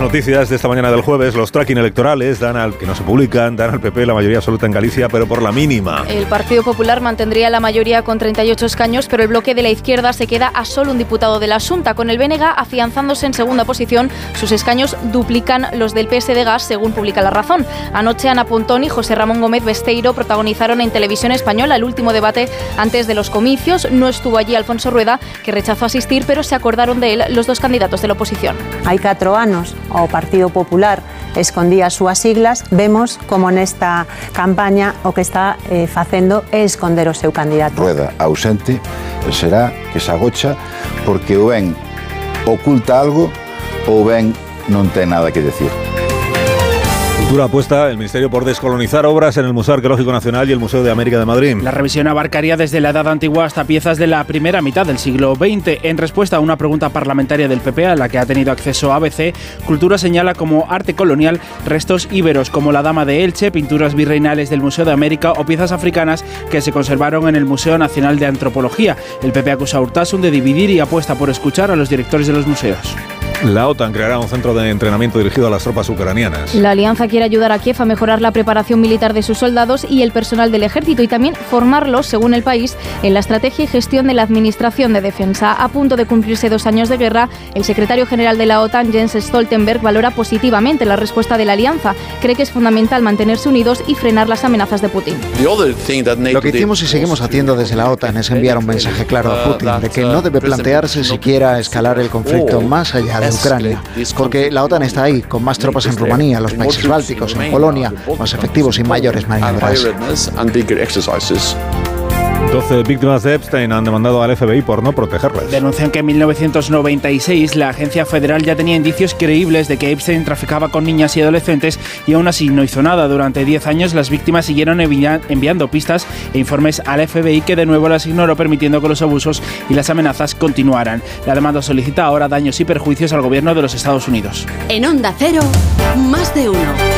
noticias de esta mañana del jueves, los tracking electorales dan al que no se publican, dan al PP la mayoría absoluta en Galicia, pero por la mínima. El Partido Popular mantendría la mayoría con 38 escaños, pero el bloque de la izquierda se queda a solo un diputado de la Asunta. Con el Bénega afianzándose en segunda posición, sus escaños duplican los del PS de Gas, según publica La Razón. Anoche Ana Pontón y José Ramón Gómez Besteiro protagonizaron en televisión española el último debate antes de los comicios. No estuvo allí Alfonso Rueda, que rechazó asistir, pero se acordaron de él los dos candidatos de la oposición. Hay cuatro años o Partido Popular escondía as súas siglas, vemos como nesta campaña o que está eh, facendo é esconder o seu candidato. Rueda ausente será que se agocha porque o ben oculta algo ou ben non ten nada que decir. Cultura apuesta el Ministerio por descolonizar obras en el Museo Arqueológico Nacional y el Museo de América de Madrid. La revisión abarcaría desde la Edad Antigua hasta piezas de la primera mitad del siglo XX. En respuesta a una pregunta parlamentaria del PP a la que ha tenido acceso ABC, Cultura señala como arte colonial restos íberos como la Dama de Elche, pinturas virreinales del Museo de América o piezas africanas que se conservaron en el Museo Nacional de Antropología. El PP acusa a Urtasun de dividir y apuesta por escuchar a los directores de los museos. La OTAN creará un centro de entrenamiento dirigido a las tropas ucranianas. La alianza quiere ayudar a Kiev a mejorar la preparación militar de sus soldados y el personal del ejército y también formarlos, según el país, en la estrategia y gestión de la administración de defensa. A punto de cumplirse dos años de guerra, el secretario general de la OTAN, Jens Stoltenberg, valora positivamente la respuesta de la alianza. Cree que es fundamental mantenerse unidos y frenar las amenazas de Putin. Lo que hicimos y seguimos haciendo desde la OTAN es enviar un mensaje claro a Putin de que no debe plantearse siquiera escalar el conflicto más allá Ucrania, porque la OTAN está ahí, con más tropas en Rumanía, los países bálticos, en Polonia, más efectivos y mayores maniobras. 12 víctimas de Epstein han demandado al FBI por no protegerlas. Denuncian que en 1996 la agencia federal ya tenía indicios creíbles de que Epstein traficaba con niñas y adolescentes y aún así no hizo nada. Durante 10 años las víctimas siguieron enviando pistas e informes al FBI que de nuevo las ignoró permitiendo que los abusos y las amenazas continuaran. La demanda solicita ahora daños y perjuicios al gobierno de los Estados Unidos. En Onda Cero, más de uno.